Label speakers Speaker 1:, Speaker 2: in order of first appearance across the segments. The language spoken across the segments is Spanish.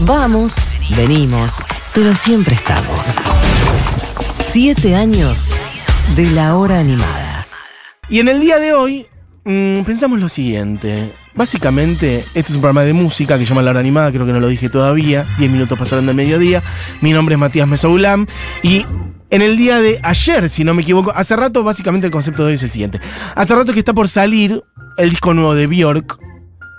Speaker 1: Vamos, venimos, pero siempre estamos. Siete años de la hora animada.
Speaker 2: Y en el día de hoy mm, pensamos lo siguiente. Básicamente, este es un programa de música que llama La Hora Animada, creo que no lo dije todavía. Diez minutos pasaron del mediodía. Mi nombre es Matías Mesoulam y en el día de ayer, si no me equivoco, hace rato, básicamente el concepto de hoy es el siguiente. Hace rato que está por salir el disco nuevo de Bjork.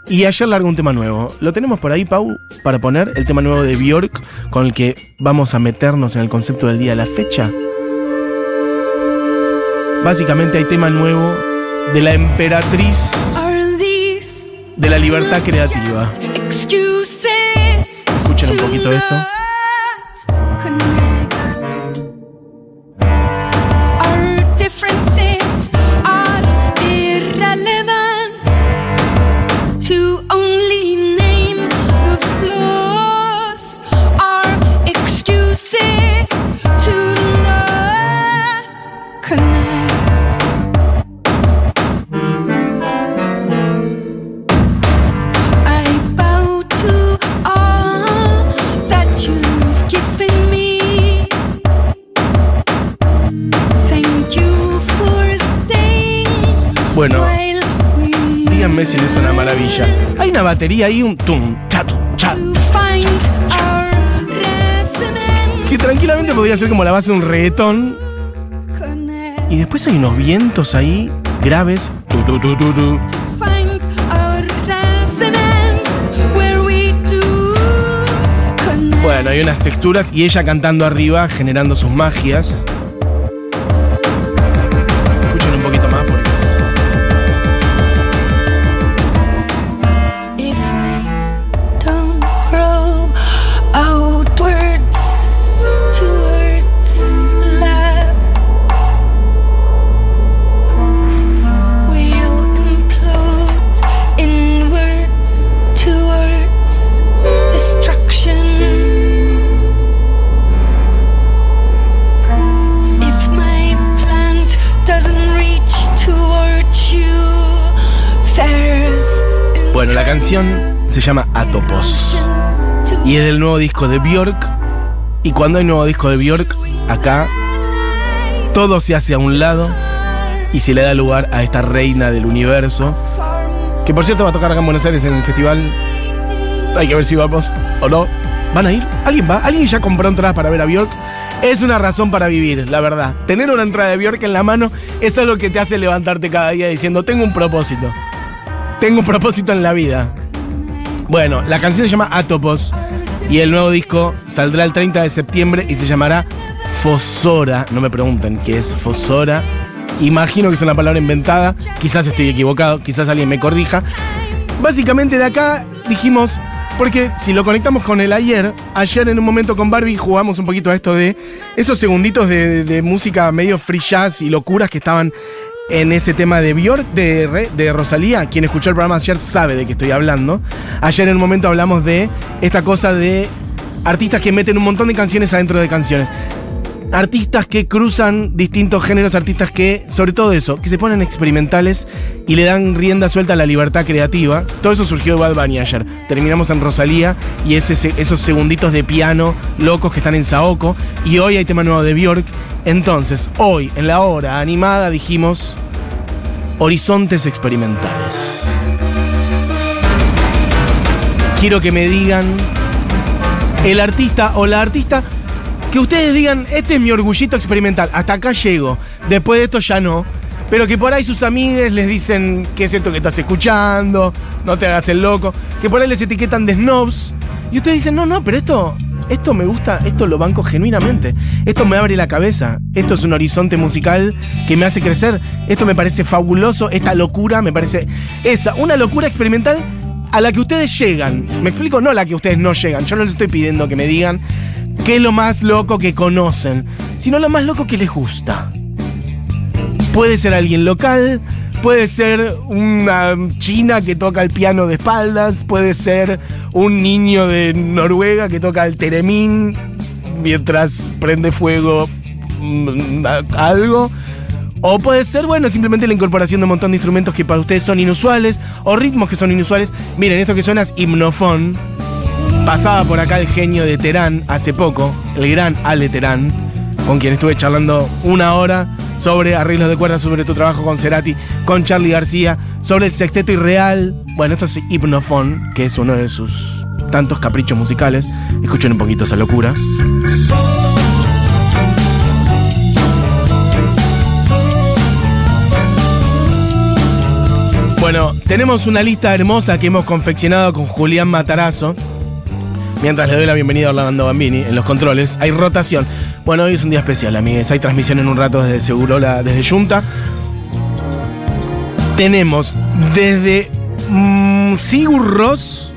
Speaker 2: Y ayer largo un tema nuevo. ¿Lo tenemos por ahí, Pau, para poner el tema nuevo de Bjork con el que vamos a meternos en el concepto del día de la fecha? Básicamente hay tema nuevo de la emperatriz de la libertad creativa. Escuchen un poquito esto. No es una maravilla. Hay una batería ahí, un tum, chat, chat. Que tranquilamente podría ser como la base de un reggaetón. Y después hay unos vientos ahí, graves. Tu, tu, tu, tu, tu. Bueno, hay unas texturas y ella cantando arriba, generando sus magias. Se llama Atopos. Y es del nuevo disco de Bjork. Y cuando hay nuevo disco de Bjork, acá todo se hace a un lado y se le da lugar a esta reina del universo. Que por cierto va a tocar acá en Buenos Aires en el festival. Hay que ver si vamos o no. ¿Van a ir? ¿Alguien va? ¿Alguien ya compró entradas para ver a Bjork? Es una razón para vivir, la verdad. Tener una entrada de Bjork en la mano es algo que te hace levantarte cada día diciendo, tengo un propósito. Tengo un propósito en la vida. Bueno, la canción se llama Atopos y el nuevo disco saldrá el 30 de septiembre y se llamará Fosora. No me pregunten qué es Fosora. Imagino que es una palabra inventada. Quizás estoy equivocado, quizás alguien me corrija. Básicamente de acá dijimos, porque si lo conectamos con el ayer, ayer en un momento con Barbie jugamos un poquito a esto de esos segunditos de, música medio free jazz y locuras que estaban en ese tema de Björk, de, de Rosalía. Quien escuchó el programa ayer sabe de qué estoy hablando. Ayer en un momento hablamos de esta cosa de artistas que meten un montón de canciones adentro de canciones. Artistas que cruzan distintos géneros, artistas que, sobre todo eso, que se ponen experimentales y le dan rienda suelta a la libertad creativa. Todo eso surgió de Bad Bunny ayer. Terminamos en Rosalía y esos segunditos de piano locos que están en Saoko. Y hoy hay tema nuevo de Bjork. Entonces, hoy, en la hora animada, dijimos horizontes experimentales. Quiero que me digan el artista o la artista que ustedes digan, este es mi orgullito experimental, hasta acá llego, después de esto ya no. Pero que por ahí sus amigues les dicen que es esto que estás escuchando, no te hagas el loco, que por ahí les etiquetan de snobs. Y ustedes dicen, no, no, pero esto, esto me gusta, esto lo banco genuinamente. Esto me abre la cabeza, esto es un horizonte musical que me hace crecer, esto me parece fabuloso, esta locura me parece esa, una locura experimental a la que ustedes llegan. ¿Me explico? No a la que ustedes no llegan. Yo no les estoy pidiendo que me digan qué es lo más loco que conocen, sino lo más loco que les gusta. Puede ser alguien local, puede ser una china que toca el piano de espaldas, puede ser un niño de Noruega que toca el teremín mientras prende fuego mm, algo. O puede ser, bueno, simplemente la incorporación de un montón de instrumentos que para ustedes son inusuales, o ritmos que son inusuales. Miren, esto que suena es himnofón. Pasaba por acá el genio de Terán hace poco, el gran Ale Terán, con quien estuve charlando una hora sobre arreglos de cuerdas, sobre tu trabajo con Cerati, con Charlie García, sobre el sexteto irreal. Bueno, esto es Hipnofon, que es uno de sus tantos caprichos musicales. Escuchen un poquito esa locura. Bueno, tenemos una lista hermosa que hemos confeccionado con Julián Matarazo. Mientras le doy la bienvenida a Orlando Bambini en los controles, hay rotación. Bueno, hoy es un día especial, amigues. Hay transmisión en un rato desde Segurola, desde Junta. Tenemos desde mm, Sigur Rós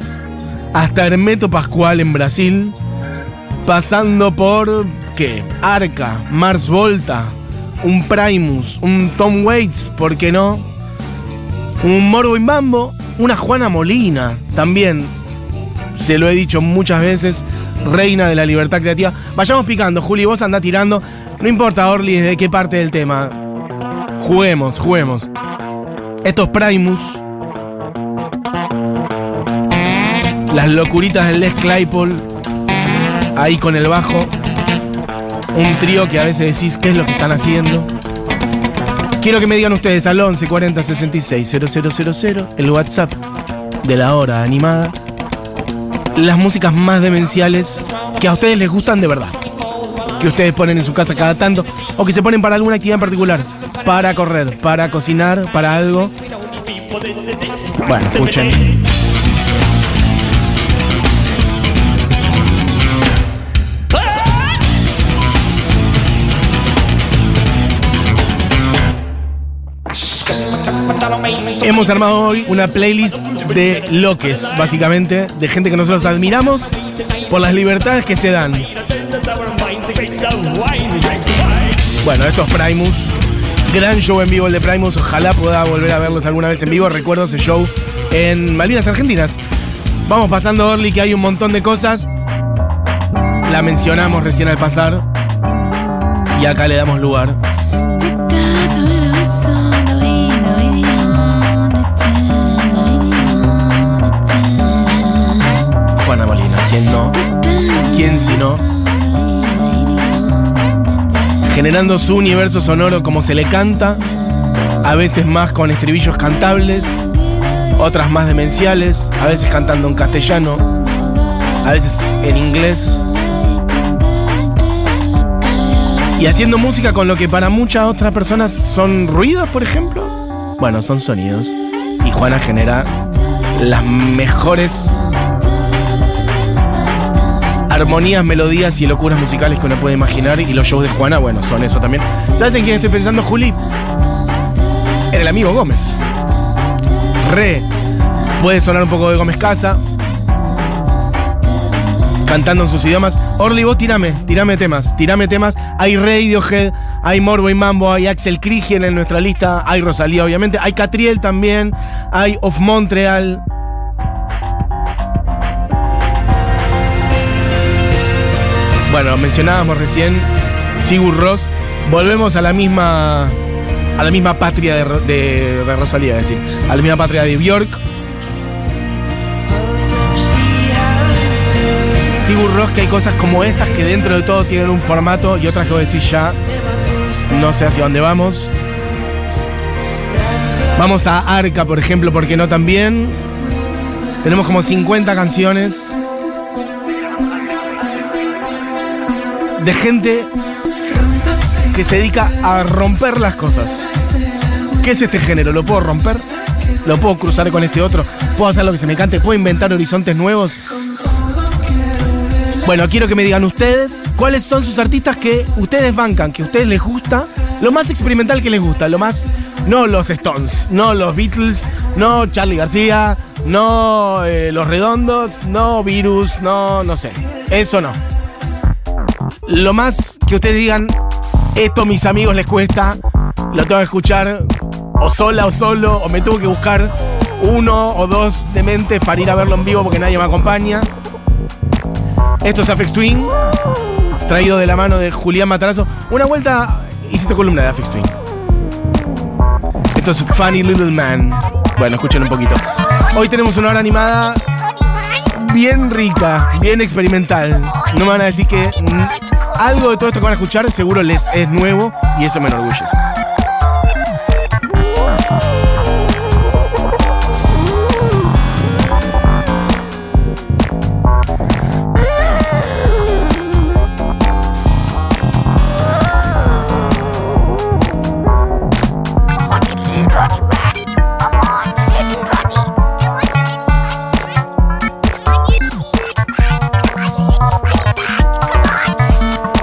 Speaker 2: hasta Hermeto Pascual en Brasil, pasando por, ¿qué? Arca, Mars Volta, un Primus, un Tom Waits, ¿por qué no? Un Morbo y Mambo, una Juana Molina, también, se lo he dicho muchas veces, reina de la libertad creativa. Vayamos picando, Juli, vos andá tirando. No importa, Orly, desde qué parte del tema. Juguemos, juguemos. Estos Primus. Las locuritas del Les Claypool. Ahí con el bajo. Un trío que a veces decís qué es lo que están haciendo. Quiero que me digan ustedes al 11 40 66 000, el WhatsApp de la hora animada, las músicas más demenciales que a ustedes les gustan de verdad. Que ustedes ponen en su casa cada tanto o que se ponen para alguna actividad en particular. Para correr, para cocinar, para algo. Bueno, escuchen. Hemos armado hoy una playlist de loques, básicamente, de gente que nosotros admiramos por las libertades que se dan. Bueno, estos Primus, gran show en vivo el de Primus, ojalá pueda volver a verlos alguna vez en vivo. Recuerdo ese show en Malvinas Argentinas. Vamos pasando, Orly, que hay un montón de cosas. La mencionamos recién al pasar. Y acá le damos lugar. ¿Quién si no? Generando su universo sonoro como se le canta, a veces más con estribillos cantables, otras más demenciales, a veces cantando en castellano, a veces en inglés. Y haciendo música con lo que para muchas otras personas son ruidos, por ejemplo. Bueno, son sonidos. Y Juana genera las mejores armonías, melodías y locuras musicales que uno puede imaginar. Y los shows de Juana, bueno, son eso también. ¿Sabes en quién estoy pensando, Juli? En el amigo Gómez. Re. Puede sonar un poco de Gómez Casa. Cantando en sus idiomas. Orly, vos tirame, tirame temas, tirame temas. Hay Radiohead, hay Morbo y Mambo, hay Axel Krigen en nuestra lista, hay Rosalía, obviamente, hay Catriel también, hay Of Montreal. Bueno, mencionábamos recién Sigur Ross. Volvemos a la misma. a la misma patria de, Ro- de- de Rosalía, es decir, a la misma patria de Bjork. Sigur Ross que hay cosas como estas que dentro de todo tienen un formato y otras que vos decís ya no sé hacia dónde vamos. Vamos a Arca, por ejemplo, ¿por qué no también? Tenemos como 50 canciones de gente que se dedica a romper las cosas. ¿Qué es este género? ¿Lo puedo romper? ¿Lo puedo cruzar con este otro? ¿Puedo hacer lo que se me cante? ¿Puedo inventar horizontes nuevos? Bueno, quiero que me digan ustedes cuáles son sus artistas que ustedes bancan, que a ustedes les gusta, lo más experimental que les gusta, lo más. No los Stones, no los Beatles, no Charlie García, no eh, Los Redondos, no Virus, no, no sé. Eso no. Lo más que ustedes digan, esto a mis amigos les cuesta, lo tengo que escuchar o sola o solo, o me tuve que buscar uno o dos dementes para ir a verlo en vivo porque nadie me acompaña. Esto es Afex Twin, traído de la mano de Julián Matarazo. Una vuelta hiciste columna de Afex Twin. Esto es Funny Little Man. Bueno, escuchen un poquito. Hoy tenemos una hora animada bien rica, bien experimental. No me van a decir que mm, algo de todo esto que van a escuchar seguro les es nuevo y eso me enorgullece.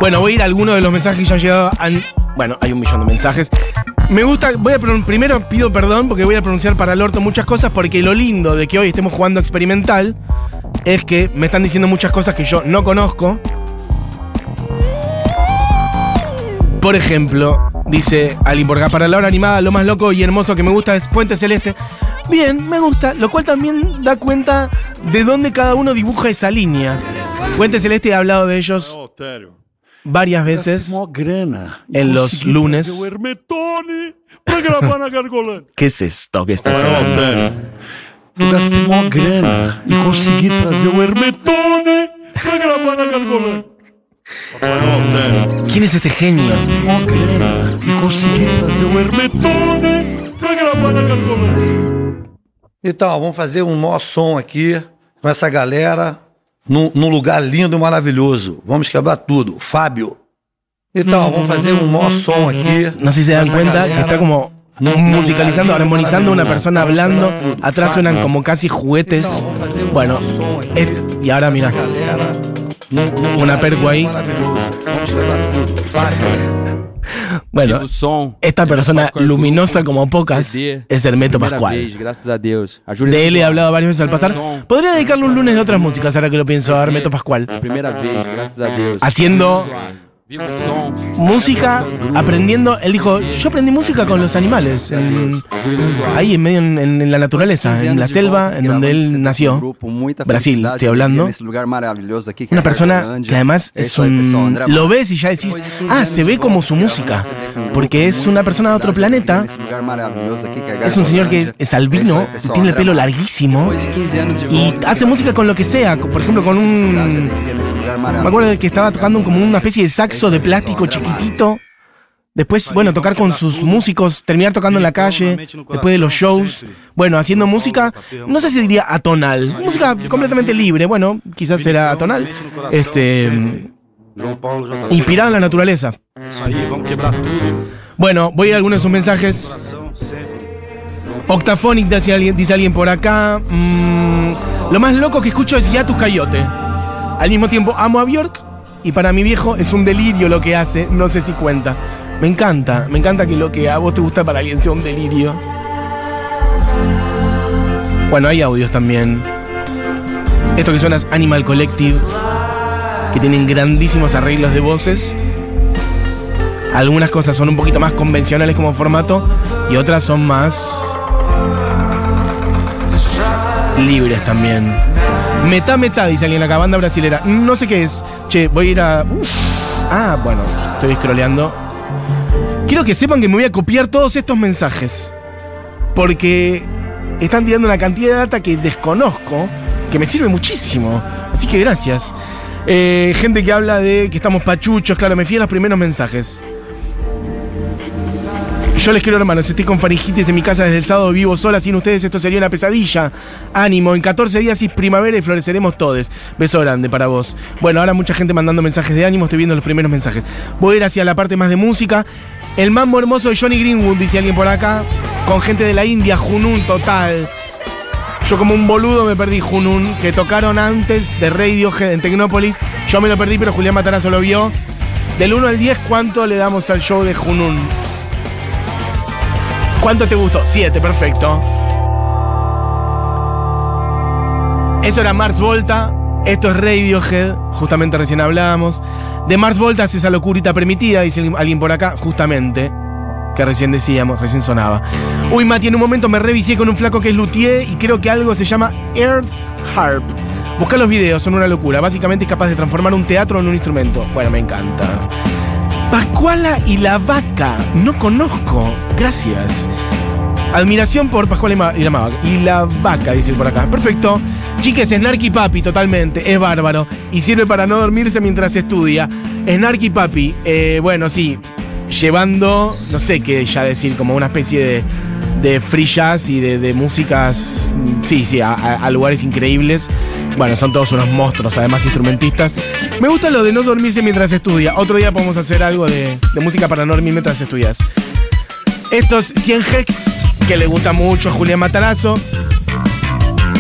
Speaker 2: Bueno, voy a ir a alguno de los mensajes que ya han llegado. bueno, hay un millón de mensajes. Me gusta, voy a primero pido perdón porque voy a pronunciar para el orto muchas cosas porque lo lindo de que hoy estemos jugando experimental es que me están diciendo muchas cosas que yo no conozco. Por ejemplo, dice acá, para la hora animada lo más loco y hermoso que me gusta es Puente Celeste. Bien, me gusta, lo cual también da cuenta de dónde cada uno dibuja esa línea. Puente Celeste he hablado de ellos varias veces.
Speaker 3: Gastei mó grana.
Speaker 2: en los lunes.
Speaker 3: trazer O Hermetone pra gravar na Gargolândia.
Speaker 2: ¿Qué es esto que está sonando?
Speaker 3: Eu gastei mó grana e consegui trazer o Hermetone pra gravar na Gargolândia.
Speaker 2: ¿Quién es este genio?
Speaker 3: Mó grana e consegui trazer o Hermetone pra gravar na Gargolândia.
Speaker 4: Então, vamos fazer um maior som aqui com essa galera num, num lugar lindo e maravilhoso. Vamos quebrar tudo. Fábio. Então, vamos fazer um maior som aqui.
Speaker 2: No sé si se dan
Speaker 4: com essa
Speaker 2: cuenta que
Speaker 4: galera
Speaker 2: está como
Speaker 4: num- num
Speaker 2: musicalizando,
Speaker 4: lugar lindo e
Speaker 2: armonizando una
Speaker 4: maravilhoso.
Speaker 2: persona
Speaker 4: Vamos
Speaker 2: hablando.
Speaker 4: quebrar tudo.
Speaker 2: Atrás
Speaker 4: Fábio.
Speaker 2: suenan como casi juguetes.
Speaker 4: Então, vamos fazer um
Speaker 2: Bueno,
Speaker 4: maior som aqui
Speaker 2: es- y ahora
Speaker 4: com
Speaker 2: mira.
Speaker 4: essa galera num- num
Speaker 2: Una
Speaker 4: lugar
Speaker 2: perco
Speaker 4: lindo e
Speaker 2: ahí.
Speaker 4: maravilhoso. Vamos quebrar tudo. Fábio.
Speaker 2: Bueno, esta persona luminosa como pocas es Hermeto Pascual. De él he hablado varias veces al pasar. Podría dedicarle un lunes de otras músicas, ahora que lo pienso, a Hermeto Pascual. Haciendo. Música, aprendiendo. Él dijo: Yo aprendí música con los animales. en- ahí en medio en, en la naturaleza, en la selva, en donde él nació. Brasil, estoy hablando. Una persona que además es un. Lo ves y ya decís, ah, se ve como su música. Porque es una persona de otro planeta. Es un señor que es, es albino, tiene el pelo larguísimo. Y hace música con lo que sea. Por ejemplo, con un. Me acuerdo de que estaba tocando como una especie de saxo de plástico chiquitito. Después, bueno, tocar con sus músicos, terminar tocando en la calle, después de los shows. Bueno, haciendo música, no sé si diría atonal. Música completamente libre, bueno, quizás era atonal. Este. Inspirado en la naturaleza. Bueno, voy a ir a algunos de sus mensajes. Octaphonic, dice alguien, dice alguien por acá. Mm, lo más loco que escucho es Yatus Coyote. Al mismo tiempo, amo a Bjork. Y para mi viejo es un delirio lo que hace. No sé si cuenta. Me encanta. Me encanta que lo que a vos te gusta para alguien sea un delirio. Bueno, hay audios también. Esto que suena es Animal Collective. Que tienen grandísimos arreglos de voces. Algunas cosas son un poquito más convencionales como formato. Y otras son más libres también. Meta Meta, dice alguien acá, banda brasilera. No sé qué es. Che, voy a ir a. Ah, bueno, estoy scrolleando. Quiero que sepan que me voy a copiar todos estos mensajes. Porque están tirando una cantidad de data que desconozco, que me sirve muchísimo. Así que gracias. Eh, gente que habla de que estamos pachuchos, claro, me fui a los primeros mensajes. Yo les quiero, hermanos, estoy con faringitis en mi casa desde el sábado, vivo sola, sin ustedes esto sería una pesadilla. Ánimo, en 14 días es primavera y floreceremos todos. Beso grande para vos. Bueno, ahora mucha gente mandando mensajes de ánimo, estoy viendo los primeros mensajes. Voy a ir hacia la parte más de música. El mambo hermoso de Johnny Greenwood, dice alguien por acá, con gente de la India, Junun total. Yo como un boludo me perdí Junun, que tocaron antes de Radiohead en Tecnópolis. Yo me lo perdí, pero Julián Matarazo lo vio. Del 1 al 10, ¿cuánto le damos al show de Junun? ¿Cuánto te gustó? 7, perfecto. Eso era Mars Volta. Esto es Radiohead. Justamente recién hablábamos. De Mars Volta es esa locurita permitida, dice alguien por acá. Justamente. Que recién decíamos, recién sonaba. Uy, Mati, en un momento me revisé con un flaco que es luthier y creo que algo se llama Earth Harp. Busca los videos, son una locura. Básicamente es capaz de transformar un teatro en un instrumento. Bueno, me encanta. Pascuala y la vaca. No conozco. Gracias. Admiración por Pascuala y, la, y la vaca, dice por acá. Perfecto. Chiques, Snarky Papi, totalmente, es bárbaro. Y sirve para no dormirse mientras estudia. Snarky Papi, eh, bueno, sí, llevando, no sé qué ya decir, como una especie de, de free jazz y de, de músicas, sí, sí, a lugares increíbles. Bueno, son todos unos monstruos, además instrumentistas. Me gusta lo de no dormirse mientras estudia. Otro día podemos hacer algo de, de música para no dormir mientras estudias. Estos 100 Hex, que le gusta mucho a Julián Matarazo.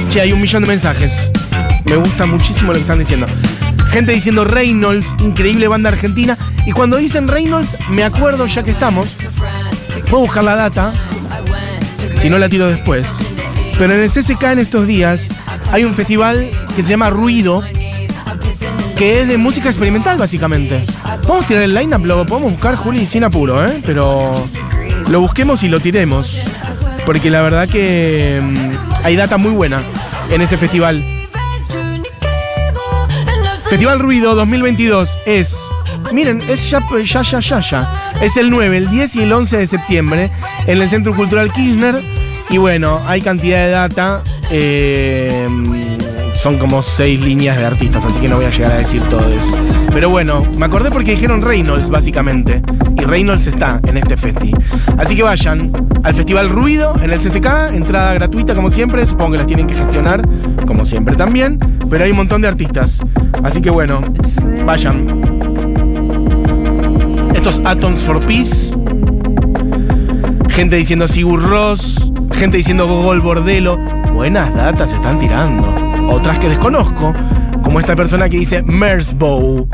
Speaker 2: Che, hay un millón de mensajes. Me gusta muchísimo lo que están diciendo. Gente diciendo Reynolds, increíble banda argentina. Y cuando dicen Reynolds, me acuerdo ya que estamos. Puedo buscar la data. Si no la tiro después. Pero en el CCK en estos días hay un festival que se llama Ruido. Que es de música experimental, básicamente. Vamos a tirar el line-up, lo podemos buscar, Juli, sin apuro, ¿eh? Pero lo busquemos y lo tiremos. Porque la verdad que mm, hay data muy buena en ese festival. Festival Ruido 2022 es. Miren, es ya, ya, ya, ya, ya. Es el 9, el 10 y el 11 de septiembre en el Centro Cultural Kirchner. Y bueno, hay cantidad de data. eh, son como seis líneas de artistas, así que no voy a llegar a decir todo eso. Pero bueno, me acordé porque dijeron Reynolds, básicamente. Y Reynolds está en este festi. Así que vayan al Festival Ruido en el CCK, entrada gratuita como siempre. Supongo que las tienen que gestionar, como siempre también. Pero hay un montón de artistas. Así que bueno, vayan. Estos Atoms for Peace. Gente diciendo Sigur Ross. Gente diciendo Gogol Bordelo. Buenas datas se están tirando. Otras que desconozco. Como esta persona que dice Mersbow.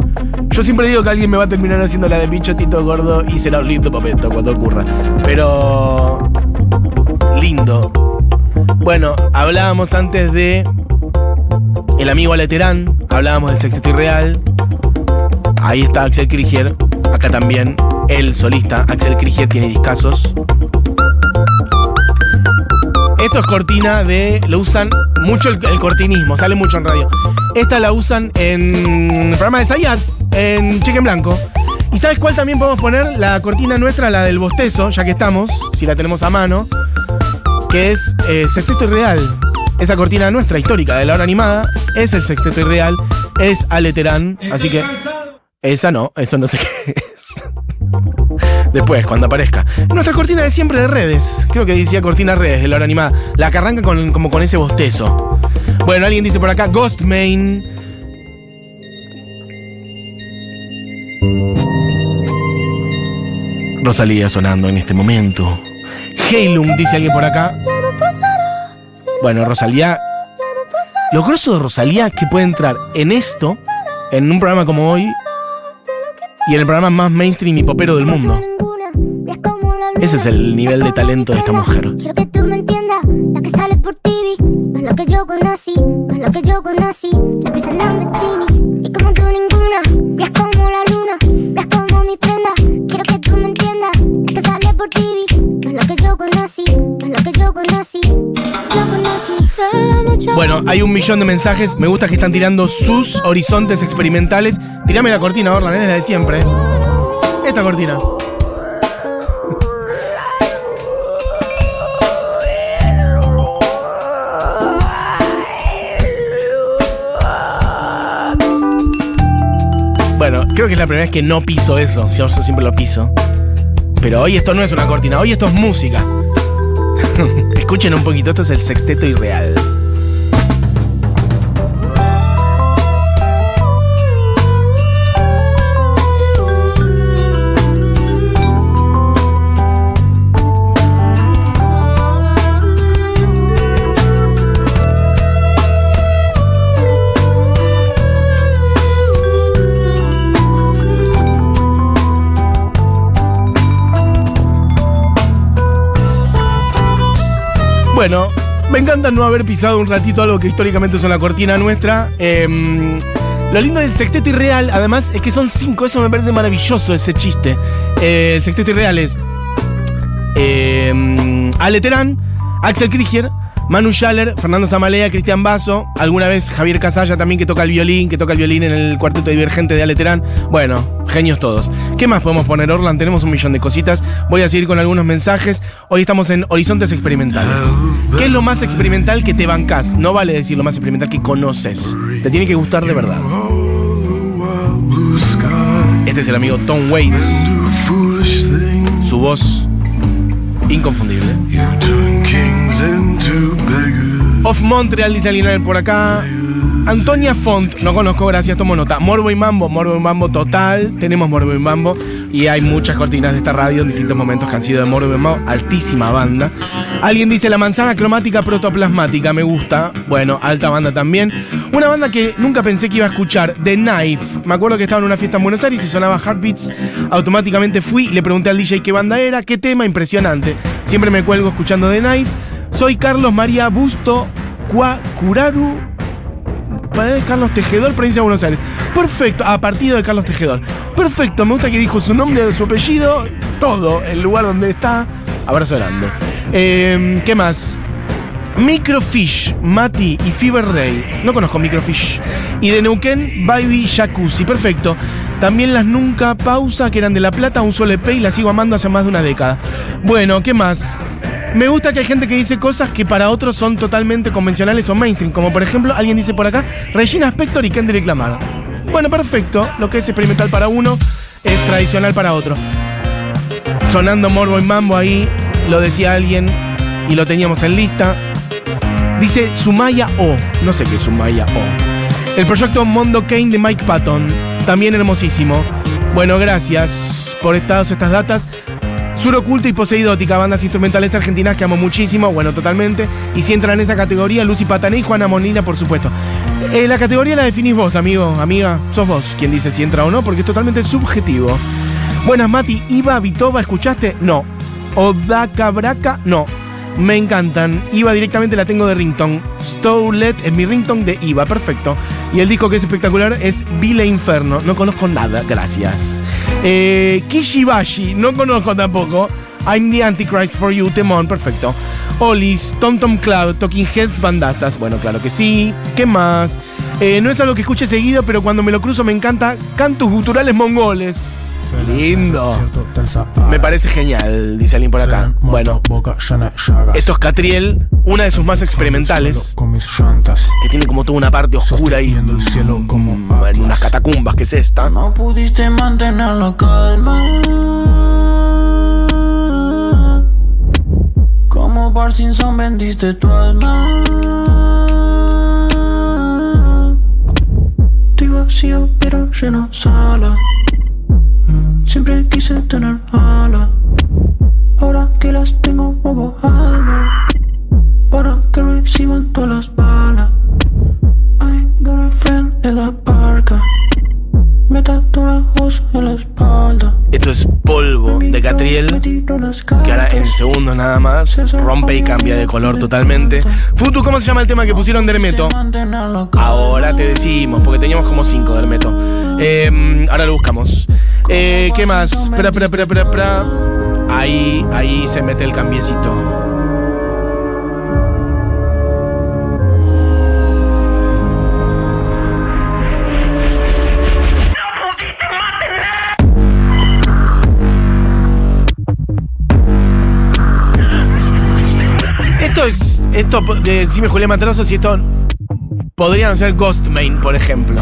Speaker 2: Yo siempre digo que alguien me va a terminar haciendo la de bicho Tito Gordo y será un lindo momento cuando ocurra. Pero. Lindo. Bueno, hablábamos antes de. El amigo Aleterán. Hablábamos del sexteto irreal. Ahí está Axel Krieger. Acá también. El solista. Axel Krieger tiene discazos. Esto es cortina de. Lo usan mucho el, cortinismo, sale mucho en radio. Esta la usan en el programa de Sayat, en Cheque en Blanco. ¿Y sabes cuál también podemos poner? La cortina nuestra, la del bostezo, ya que estamos, si la tenemos a mano. Que es eh, Sexteto Irreal. Esa cortina nuestra, histórica, de la hora animada, es el Sexteto Irreal, es Aleterán. Así que. Esa no, eso no sé qué es. Después, cuando aparezca. Nuestra cortina de siempre de redes. Creo que decía cortina redes de la hora animada. La que arranca con, como con ese bostezo. Bueno, alguien dice por acá Ghostmain. Rosalía sonando en este momento. Heilung, dice alguien por acá. Bueno, Rosalía. Lo grosso de Rosalía que puede entrar en esto, en un programa como hoy, y en el programa más mainstream y popero del mundo. Ese es el nivel de talento de esta mujer.
Speaker 5: Quiero que tú me entiendas, la que sale por TV, no es la que yo conocí, no es la que yo conocí, la que es el Lamborghini. Y como tú ninguna, es como la luna, es como
Speaker 2: Bueno, hay un millón de mensajes. Me gusta que están tirando sus horizontes experimentales. Tirame la cortina, Orlan, es la de siempre. Esta cortina. Bueno, creo que es la primera vez que no piso eso. Yo siempre lo piso. Pero hoy esto no es una cortina, hoy esto es música. Escuchen un poquito, esto es el sexteto irreal. Bueno, me encanta no haber pisado un ratito algo que históricamente es una cortina nuestra. Em, lo lindo del sexteto irreal, además, es que son cinco. Eso me parece maravilloso, ese chiste. Eh, el sexteto irreal es em, Ale Terán, Axel Krieger, Manu Schaller, Fernando Zamalea, Cristian Basso, alguna vez Javier Casalla también que toca el violín, que toca el violín en el cuarteto divergente de Ale Terán. Bueno, genios todos. ¿Qué más podemos poner, Orlan? Tenemos un millón de cositas. Voy a seguir con algunos mensajes. Hoy estamos en Horizontes Experimentales. ¿Qué es lo más experimental que te bancás? No vale decir lo más experimental que conoces. Te tiene que gustar de verdad. Este es el amigo Tom Waits. Su voz inconfundible. Off Montreal, dice alguien por acá. Antonia Font, no conozco, gracias, tomo nota. Morbo y Mambo, Morbo y Mambo total. Tenemos Morbo y Mambo. Y hay muchas cortinas de esta radio en distintos momentos que han sido de Morbo y Mambo. Altísima banda. Alguien dice la manzana cromática protoplasmática, me gusta. Bueno, alta banda también. Una banda que nunca pensé que iba a escuchar, The Knife. Me acuerdo que estaba en una fiesta en Buenos Aires y sonaba Heartbeats. Automáticamente fui y le pregunté al DJ qué banda era, qué tema, impresionante. Siempre me cuelgo escuchando The Knife. Soy Carlos María Busto Cuacuraru de Carlos Tejedor, provincia de Buenos Aires. Perfecto, a partido de Carlos Tejedor. Perfecto, me gusta que dijo su nombre, su apellido, todo, el lugar donde está. Abrazo grande. Eh, ¿Qué más? Microfish, Mati y Fever Ray. No conozco Microfish. Y de Neuquén, Baby Jacuzzi. Perfecto. También las Nunca Pausa, que eran de La Plata, un solo EP y las sigo amando hace más de una década. Bueno, ¿qué más? Me gusta que hay gente que dice cosas que para otros son totalmente convencionales o mainstream. Como por ejemplo, alguien dice por acá, Regina Spector y Kendrick Lamar. Bueno, perfecto. Lo que es experimental para uno es tradicional para otro. Sonando Morbo y Mambo ahí, lo decía alguien y lo teníamos en lista. Dice Sumaya O. No sé qué es Sumaya O. El proyecto Mondo Kane de Mike Patton. También hermosísimo. Bueno, gracias por estas, estas datas. Sur Oculta y Poseidótica, bandas instrumentales argentinas que amo muchísimo, bueno, totalmente. Y si entran en esa categoría, Lucy Patané y Juana Molina, por supuesto. Eh, la categoría la definís vos, amigo, amiga. Sos vos quien dice si entra o no, porque es totalmente subjetivo. Buenas, Mati. Iva Vitova, ¿escuchaste? No. Odaka Braca, no. Me encantan. Iva directamente la tengo de ringtone. Stowlet es mi ringtone de Iva, perfecto. Y el disco que es espectacular es Vile Inferno. No conozco nada, gracias. Eh, Kishibashi, no conozco tampoco. I'm the Antichrist for You, Temón, perfecto. Olis, Tom Tom Cloud, Talking Heads, bandazas. Bueno, claro que sí. ¿Qué más? Eh, no es algo que escuche seguido, pero cuando me lo cruzo me encanta. Cantos guturales mongoles. Lindo. Me parece genial, dice alguien por acá. Bueno, esto es Catriel, una de sus más experimentales, que tiene como toda una parte oscura ahí, mm, en unas catacumbas, que es esta.
Speaker 6: No pudiste mantener la calma. Como Parkinson vendiste tu alma. Estoy vacío, pero lleno sala. Siempre quise tener alas. Ahora que las tengo, hubo algo. Para que reciban todas las balas. I got a friend en la barca. Me tatuó una voz en la espalda.
Speaker 2: Esto es polvo de Catriel, que ahora en segundos nada más rompe y cambia de color totalmente. Futu, ¿cómo se llama el tema que pusieron de Hermeto? Ahora te decimos, porque teníamos como cinco de Hermeto. Eh, ahora lo buscamos. Eh, ¿Qué más? Espera, espera, espera. Ahí, ahí se mete el cambiecito. Esto es. Esto, de, decime Julián Matrazo si esto podrían ser Ghostmain, por ejemplo.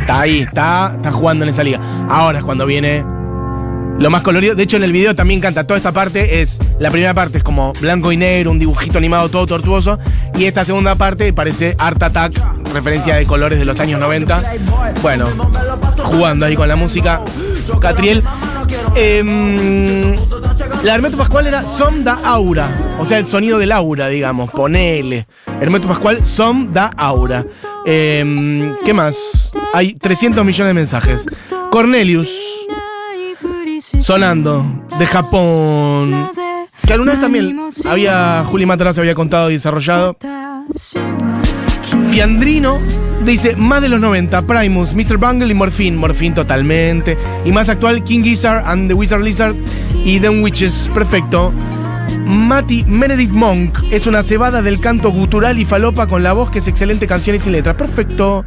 Speaker 2: Está ahí, está, está jugando en esa liga. Ahora es cuando viene lo más colorido. De hecho, en el video también canta toda esta parte. Es la primera parte es como blanco y negro, un dibujito animado todo tortuoso. Y esta segunda parte parece Art Attack, referencia de colores de los años 90. Bueno, jugando ahí con la música. Catriel. Em, la Hermeto Pascual era Som da Aura. O sea, el sonido del aura, digamos. Ponele. Hermeto Pascual, Som da Aura. Em, ¿Qué más? Hay 300 millones de mensajes. Cornelius. Sonando. De Japón. Que alguna vez también había. Juli Matarazzo había contado y desarrollado. Fiandrino dice más de los 90, Primus, Mr. Bungle y Morphine. Morphine totalmente. Y más actual, King Gizzard and the Wizard Lizard y The Witches. Perfecto. Mati Meredith Monk es una cebada del canto gutural y falopa con la voz que es excelente canción y sin letra. Perfecto.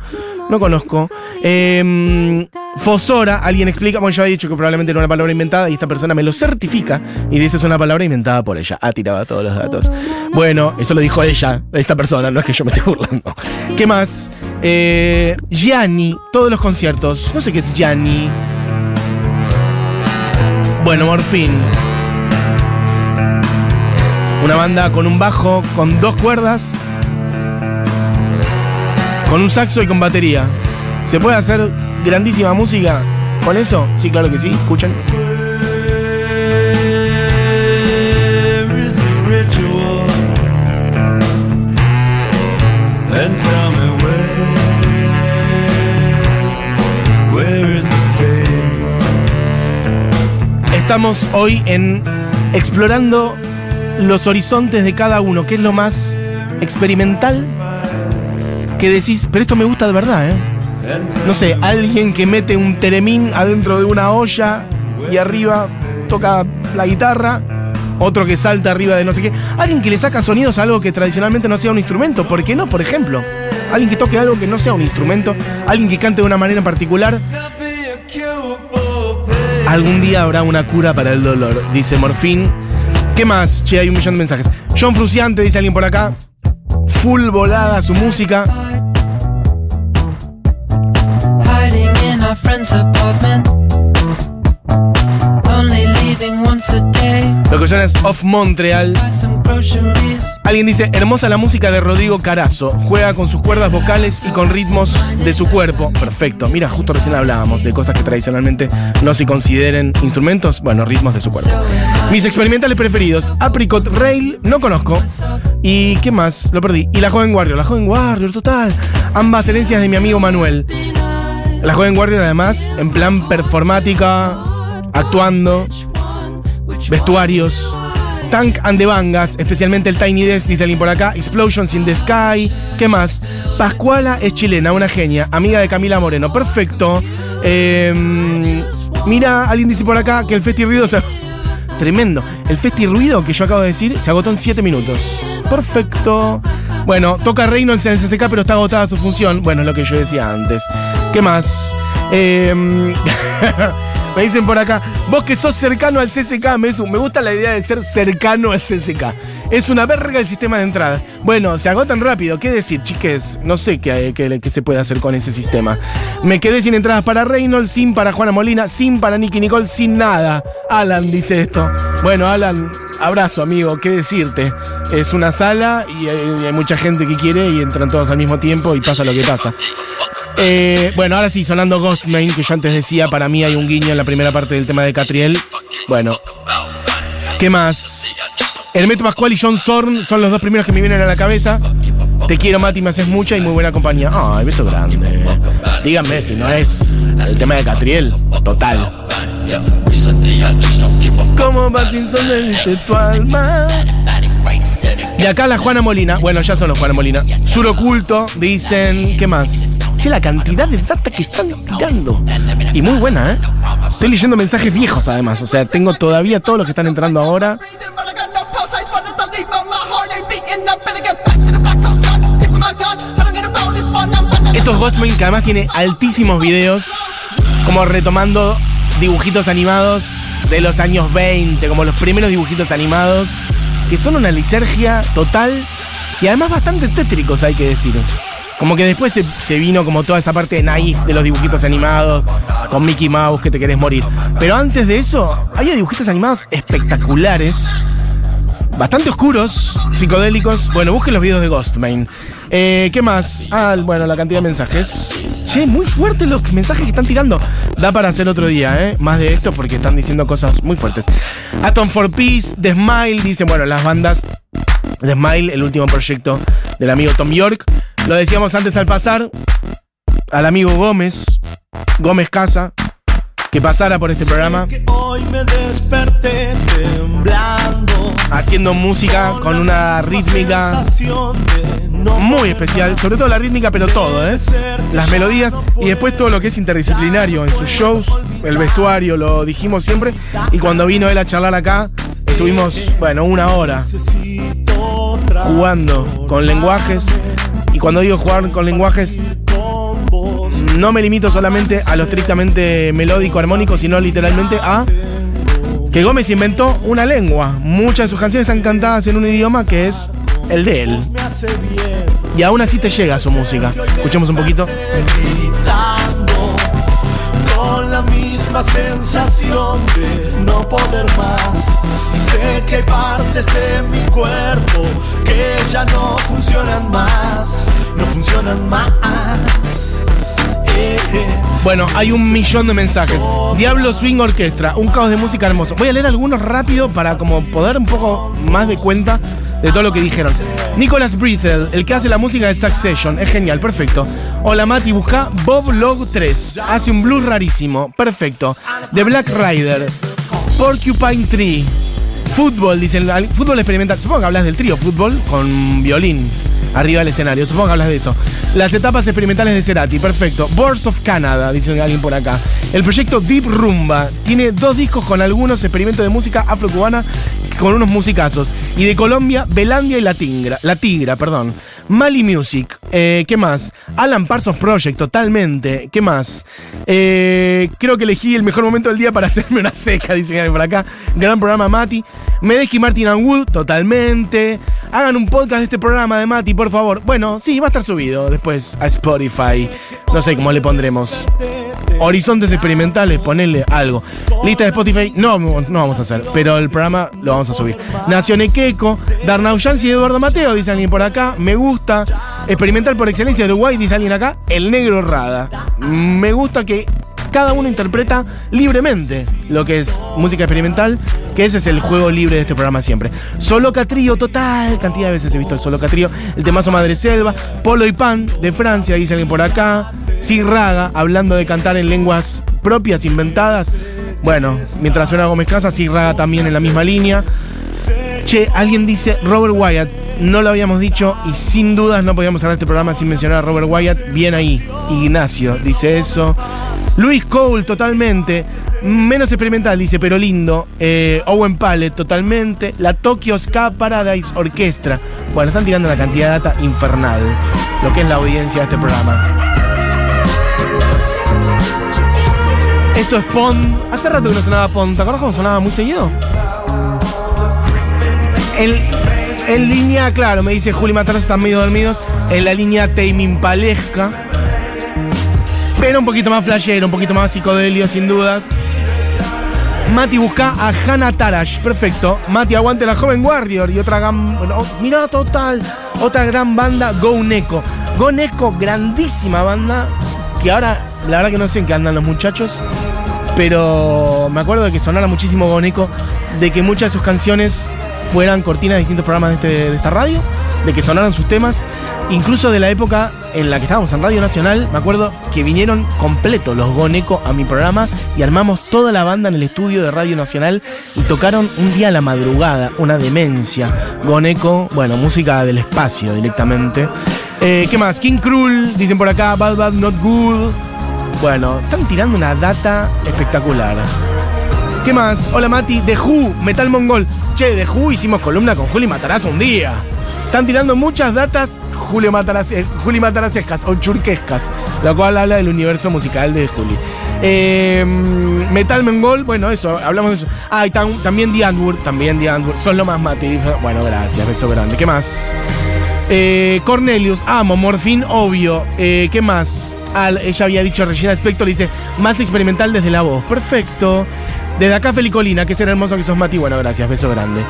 Speaker 2: No conozco. Eh, Fosora, alguien explica. Bueno, yo había dicho que probablemente era una palabra inventada y esta persona me lo certifica y dice es una palabra inventada por ella. Ah, tiraba todos los datos. Bueno, eso lo dijo ella, esta persona, no es que yo me esté burlando. ¿Qué más? Eh, Gianni, todos los conciertos. No sé qué es Gianni. Bueno, Morfín. Una banda con un bajo, con dos cuerdas, con un saxo y con batería. ¿Se puede hacer grandísima música con eso? Sí, claro que sí. Escuchen. Estamos hoy en explorando los horizontes de cada uno, que es lo más experimental que decís, pero esto me gusta de verdad, ¿eh? No sé, alguien que mete un teremín adentro de una olla y arriba toca la guitarra, otro que salta arriba de no sé qué, alguien que le saca sonidos a algo que tradicionalmente no sea un instrumento, ¿por qué no? Por ejemplo, alguien que toque algo que no sea un instrumento, alguien que cante de una manera particular, Algún día habrá una cura para el dolor, dice Morfín. ¿Qué más? Che, hay un millón de mensajes. John Fruciante, dice alguien por acá. Full volada su música. Lo que suena es Off Montreal. Alguien dice, hermosa la música de Rodrigo Carazo. Juega con sus cuerdas vocales y con ritmos de su cuerpo. Perfecto. Mira, justo recién hablábamos de cosas que tradicionalmente no se consideren instrumentos. Bueno, ritmos de su cuerpo. Mis experimentales preferidos. Apricot Rail, no conozco. ¿Y qué más? Lo perdí. Y la Joven Warrior. La Joven Warrior, total. Ambas herencias de mi amigo Manuel. La Joven Warrior además, en plan performática, actuando, vestuarios. Tank and the Bangas, especialmente el Tiny Desk, dice alguien por acá. Explosions in the Sky. ¿Qué más? Pascuala es chilena, una genia, amiga de Camila Moreno. Perfecto. Eh, mira, alguien dice por acá que el Festi Ruido se. Tremendo. El Festi Ruido que yo acabo de decir se agotó en 7 minutos. Perfecto. Bueno, toca Reynolds en CCK, pero está agotada su función. Bueno, es lo que yo decía antes. ¿Qué más? Eh, me dicen por acá, vos que sos cercano al CCK, Mesu, me gusta la idea de ser cercano al CCK. Es una verga el sistema de entradas. Bueno, se agotan rápido. ¿Qué decir, chiques? No sé qué, qué- qué se puede hacer con ese sistema. Me quedé sin entradas para Reynolds, sin para Juana Molina, sin para Nicky Nicole, sin nada. Alan dice esto. Bueno, Alan, abrazo, amigo. ¿Qué decirte? Es una sala y hay mucha gente que quiere y entran todos al mismo tiempo y pasa lo que pasa. Eh, bueno, ahora sí, sonando Ghostmain, que yo antes decía, para mí hay un guiño en la primera parte del tema de Catriel. Bueno, ¿qué más? Hermeto Pascual y John Zorn son los dos primeros que me vienen a la cabeza. Te quiero, Mati, me haces mucha y muy buena compañía. Ay, beso grande. Díganme si no es el tema de Catriel. Total. ¿Cómo va sin tu alma? Y acá la Juana Molina. Bueno, ya son los Juana Molina. Sur oculto, dicen. ¿Qué más? La cantidad de data que están tirando. Y muy buena, ¿eh? Estoy leyendo mensajes viejos, además. O sea, tengo todavía todos los que están entrando ahora. Estos Ghostmain que además tiene altísimos videos, como retomando dibujitos animados de los años 20, como los primeros dibujitos animados, que son una lisergia total y además bastante tétricos, hay que decir. Como que después se, vino como toda esa parte de naif de los dibujitos animados, con Mickey Mouse que te querés morir. Pero antes de eso, había dibujitos animados espectaculares bastante oscuros, psicodélicos. Bueno, busquen los videos de Ghostmain. Eh, ¿Qué más? Ah, bueno, la cantidad de mensajes. Che, muy fuertes los mensajes que están tirando. Da para hacer otro día, ¿eh? Más de esto porque están diciendo cosas muy fuertes. Atom for Peace, The Smile, dicen, bueno, las bandas. The Smile, el último proyecto del amigo Tom York. Lo decíamos antes al pasar. Al amigo Gómez, Gómez Casa, que pasara por este programa.
Speaker 6: Hoy me desperté temblando.
Speaker 2: haciendo música con una rítmica muy especial, sobre todo la rítmica, pero todo, ¿eh? Las melodías y después todo lo que es interdisciplinario en sus shows, el vestuario, lo dijimos siempre. Y cuando vino él a charlar acá, Estuvimos, bueno, una hora jugando con lenguajes. Y cuando digo jugar con lenguajes, no me limito solamente a lo estrictamente melódico, armónico, sino literalmente a que Gómez inventó una lengua. Muchas de sus canciones están cantadas en un idioma que es el de él. Y aún así te llega su música. Escuchemos un poquito.
Speaker 7: Que hay partes de mi cuerpo que ya no funcionan más, no funcionan más. Eh, eh.
Speaker 2: Bueno, hay un millón de mensajes. Diablo Swing Orquestra, un caos de música hermoso. Voy a leer algunos rápido para como poder un poco más de cuenta de todo lo que dijeron. Nicholas Brithel, el que hace la música de Succession, es genial, perfecto. Hola Mati, busca Bob Log 3, hace un blues rarísimo, perfecto. The Black Rider, Porcupine Tree, Fútbol, dicen, fútbol experimental. Supongo que hablas del trío fútbol con violín arriba del escenario. Supongo que hablas de eso. Las etapas experimentales de Cerati, perfecto. Boards of Canada, dice alguien por acá. El proyecto Deep Rumba tiene dos discos con algunos experimentos de música afrocubana con unos musicazos. Y de Colombia, Belandia y La Tigra, La Tigra, perdón. Mali Music, eh, ¿qué más? Alan Parsons Project, totalmente. ¿Qué más? Eh, creo que elegí el mejor momento del día para hacerme una seca, dice alguien por acá. Gran programa, Mati. Medeski Martin and Wood, totalmente. Hagan un podcast de este programa de Mati, por favor. Bueno, sí, va a estar subido después a Spotify. No sé cómo le pondremos. Horizontes experimentales, ponerle algo. Lista de Spotify, no, no vamos a hacer, pero el programa lo vamos a subir. Nación Equeco, Darnau Yancy y Eduardo Mateo, dice alguien por acá. Me gusta. Experimental por excelencia de Uruguay, dice alguien acá. El Negro Rada. Me gusta que cada uno interpreta libremente lo que es música experimental, que ese es el juego libre de este programa siempre. Solo Catrío, total, cantidad de veces he visto el Solo Catrío, el temazo Madre Selva, Polo y Pan de Francia, dice alguien por acá, Raga, hablando de cantar en lenguas propias, inventadas. Bueno, mientras suena Gómez Casa, Raga también en la misma línea. Che, alguien dice Robert Wyatt. No lo habíamos dicho y sin dudas no podíamos hablar este programa sin mencionar a Robert Wyatt. Bien ahí. Ignacio dice eso. Luis Cole, totalmente. Menos experimental, dice, pero lindo. Eh, Owen Pallet, totalmente. La Tokyo Ska Paradise Orchestra. Bueno, están tirando una cantidad de data infernal. Lo que es la audiencia de este programa. Esto es Pond. Hace rato que no sonaba Pond. ¿Te acuerdas cómo sonaba muy seguido? En, línea, claro, me dice Juli Matarazzo, están medio dormidos. En la línea Tame Palesca. Pero un poquito más flashero, un poquito más psicodelio, sin dudas. Mati busca a Hannah Tarash, perfecto. Mati aguante la joven Warrior y otra gran. oh, mirá, total. Otra gran banda, Go Neko. Go Neko, grandísima banda. Que ahora, la verdad que no sé en qué andan los muchachos. Pero me acuerdo de que sonara muchísimo Go Neko. De que muchas de sus canciones fueran cortinas de distintos programas de, este- de esta radio. De que sonaran sus temas. Incluso de la época en la que estábamos en Radio Nacional, me acuerdo que vinieron completos los Goneco a mi programa y armamos toda la banda en el estudio de Radio Nacional y tocaron un día a la madrugada, una demencia. Goneco, bueno, música del espacio directamente. Eh, ¿Qué más? King Cruel, dicen por acá, Bad Bad Not Good. Bueno, están tirando una data espectacular. ¿Qué más? Hola Mati, The Who, Metal Mongol. Che, The Who hicimos columna con Juli Matarazzo un día. Están tirando muchas datas Julio Matarace- Juli Mataracescas o churquescas, lo cual habla del universo musical de Juli. Eh, Metal Mongol, bueno, eso, hablamos de eso. Ah, y tam- también The Antwoord, también The Antwoord. Son lo más Mati. Bueno, gracias, beso grande. ¿Qué más? Eh, Cornelius, amo, Morfín, obvio. Eh, ¿Qué más? Ah, ella había dicho Regina Spector, dice, más experimental desde la voz. Perfecto. Desde acá, Felicolina, que será hermoso que sos Mati. Bueno, gracias, beso grande.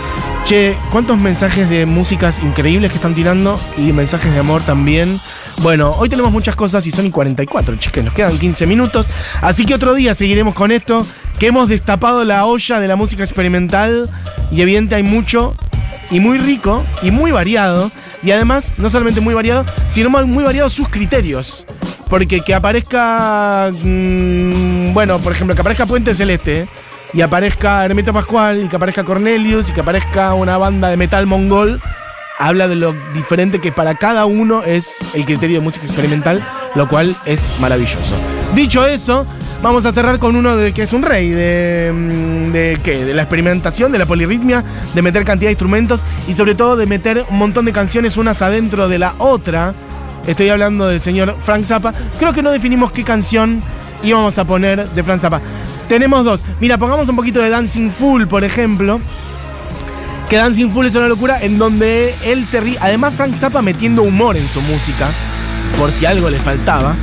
Speaker 2: Che, ¿cuántos mensajes de músicas increíbles que están tirando? Y mensajes de amor también. Bueno, hoy tenemos muchas cosas y son y 44, che, que nos quedan 15 minutos. Así que otro día seguiremos con esto, que hemos destapado la olla de la música experimental. Y evidente hay mucho y muy rico y muy variado. Y además, no solamente muy variado, sino muy muy variados sus criterios. Porque que aparezca, mm, bueno, por ejemplo, que aparezca Puente Celeste y aparezca Hermeto Pascual y que aparezca Cornelius y que aparezca una banda de metal mongol, habla de lo diferente que para cada uno es el criterio de música experimental, lo cual es maravilloso. Dicho eso, Vamos a cerrar con uno de que es un rey de, mm, de qué, de la experimentación, de la polirritmia, de meter cantidad de instrumentos y sobre todo de meter un montón de canciones unas adentro de la otra. Estoy hablando del señor Frank Zappa. Creo que no definimos qué canción íbamos a poner de Frank Zappa. Tenemos dos. Mira, pongamos un poquito de Dancing Fool, por ejemplo. Que Dancing Fool es una locura en donde él se ríe. Además, Frank Zappa metiendo humor en su música, por si algo le faltaba.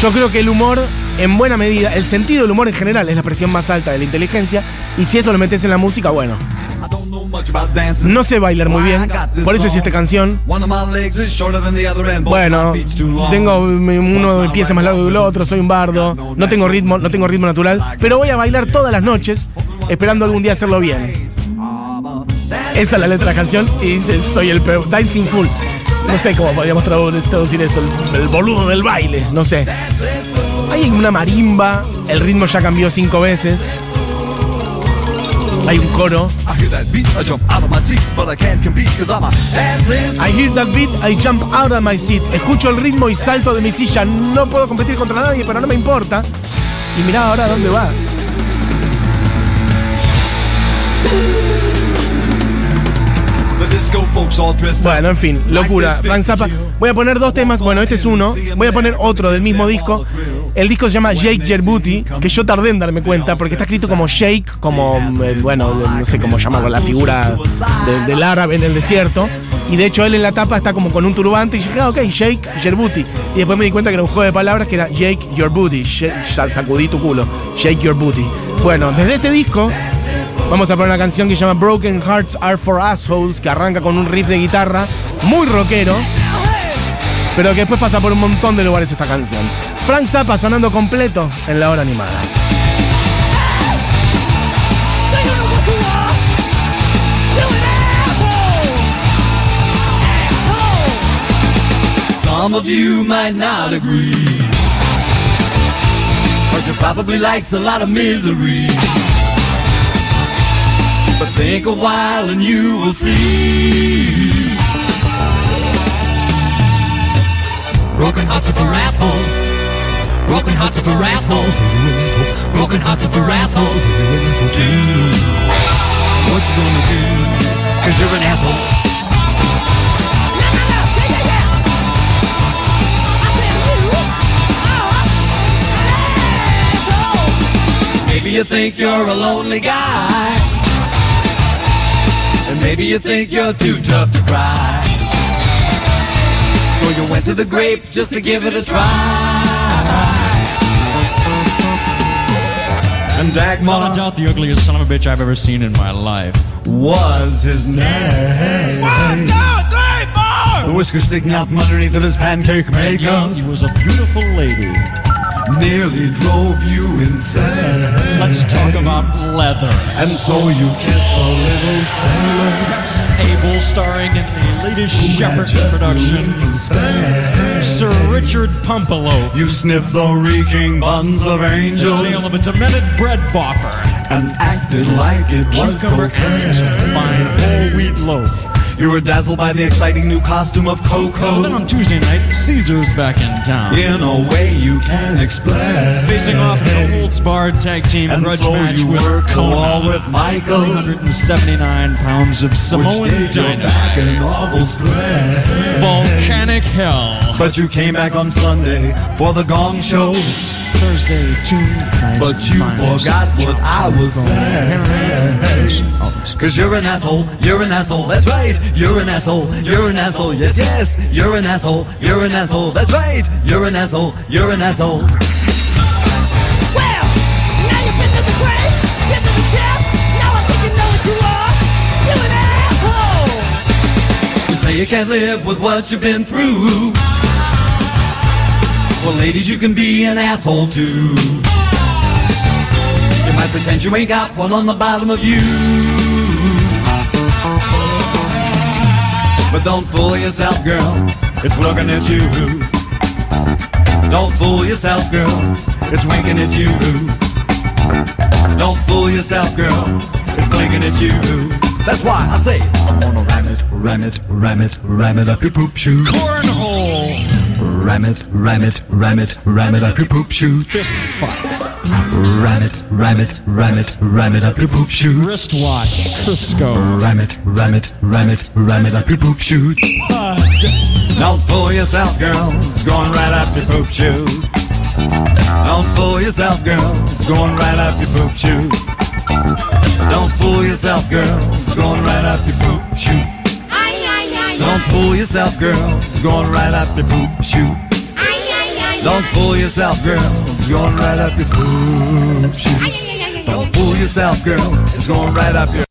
Speaker 2: Yo creo que el humor, en buena medida, el sentido del humor en general es la expresión más alta de la inteligencia. Y si eso lo metes en la música, bueno. No sé bailar muy bien, por eso hice esta canción. Bueno, tengo uno de mis pies es más largo que el otro, soy un bardo, no tengo ritmo, no tengo ritmo natural, pero voy a bailar todas las noches, esperando algún día hacerlo bien. Esa es la letra de la canción y dice, soy el peor, Dancing Fool. No sé cómo podríamos tradu- traducir eso, el, el boludo del baile, no sé. Hay una marimba, el ritmo ya cambió cinco veces. Hay un coro. I hear that beat, I jump out of my seat. Escucho el ritmo y salto de mi silla. No puedo competir contra nadie, pero no me importa. Y mirá ahora dónde va. Bueno, en fin, locura. Frank Zappa. Voy a poner dos temas. Bueno, este es uno. Voy a poner otro del mismo disco. El disco se llama Jake Jerbuti, que yo tardé en darme cuenta, porque está escrito como Jake, como, eh, bueno, no sé cómo llamarlo, la figura de- del árabe en el desierto. Y de hecho él en la tapa está como con un turbante y dije, ah, ok, Jake Jerbuti. Y después me di cuenta que era un juego de palabras que era Jake Your Booty, sacudí tu culo, Shake Your Booty. Bueno, desde ese disco vamos a poner una canción que se llama Broken Hearts Are For Assholes, que arranca con un riff de guitarra muy rockero, pero que después pasa por un montón de lugares esta canción. Frank Zappa sonando completo en la hora animada.
Speaker 7: Some of you might not agree. But you probably likes a lot of misery. But think a while and you will see. Broken hearts are for assholes. Broken hearts are for assholes. Broken hearts are for assholes. Do what you gonna do? Cause you're an asshole. Maybe you think you're a lonely guy. And maybe you think you're too tough to cry. So you went to the grape just to give it a try. And Dagmar
Speaker 8: Without a doubt, the ugliest son of a bitch I've ever seen in my life.
Speaker 7: was his name. The whiskers sticking out from underneath of his pancake makeup
Speaker 8: He was a beautiful lady.
Speaker 7: Nearly drove you insane.
Speaker 8: Let's talk about leather.
Speaker 7: And so you kissed a little sailor.
Speaker 8: Tex Abel starring in the latest Shepherd production. Sir Richard Pumpelo.
Speaker 7: You sniffed the reeking buns of
Speaker 8: The
Speaker 7: angel
Speaker 8: tale of a demented bread boffer.
Speaker 7: and acted like it was
Speaker 8: Cucumber
Speaker 7: cocaine.
Speaker 8: fine whole wheat loaf.
Speaker 7: You were dazzled by the exciting new costume of Coco.
Speaker 8: Then on Tuesday night, Caesar's back in town.
Speaker 7: In a way you can explain.
Speaker 8: Facing off in a holds barred tag team
Speaker 7: And
Speaker 8: grudge
Speaker 7: so
Speaker 8: match
Speaker 7: you
Speaker 8: with
Speaker 7: the
Speaker 8: Kona.
Speaker 7: with Michael.
Speaker 8: 179 pounds of Samoan dynamite.
Speaker 7: back an awful.
Speaker 8: Volcanic hell.
Speaker 7: But you came back on Sunday for the gong show.
Speaker 8: Thursday, two nights.
Speaker 7: But you forgot what I was saying. Cause you're an asshole, you're an asshole, that's right. You're an asshole, you're an asshole, yes, yes. You're an asshole, you're an asshole, that's right. You're an asshole, you're an asshole.
Speaker 9: Well, now you've been to the grave, been the chest. Now I think you know what you are. You an asshole.
Speaker 7: You say you can't live with what you've been through. Well, ladies, you can be an asshole too. You might pretend you ain't got one on the bottom of you. But don't fool yourself, girl. It's looking at you. Don't fool yourself, girl. It's winking at you. Don't fool yourself, girl. It's blinking at you. That's why I say I'm gonna ram it, ram it, ram it, ram it up your poop shoe.
Speaker 8: Cornhole.
Speaker 10: Ram it, ram it, ram it, ram it up your poop chute.
Speaker 8: Fist fight.
Speaker 10: Ram it, ram it, ram it, ram it up your poop chute.
Speaker 8: Wristwatch. Crisco.
Speaker 10: Ram it, ram it, ram it, ram it up your poop chute.
Speaker 7: Don't fool yourself, girl. It's going right up your poop shoe. Don't fool yourself, girl. It's going right up your poop shoe. Don't fool yourself, girl. It's going right up your poop shoe. Don't fool yourself, girl. It's going right up your poop shoe. Don't fool yourself, girl. Going right up your poop. Don't fool yourself, girl. It's going right up your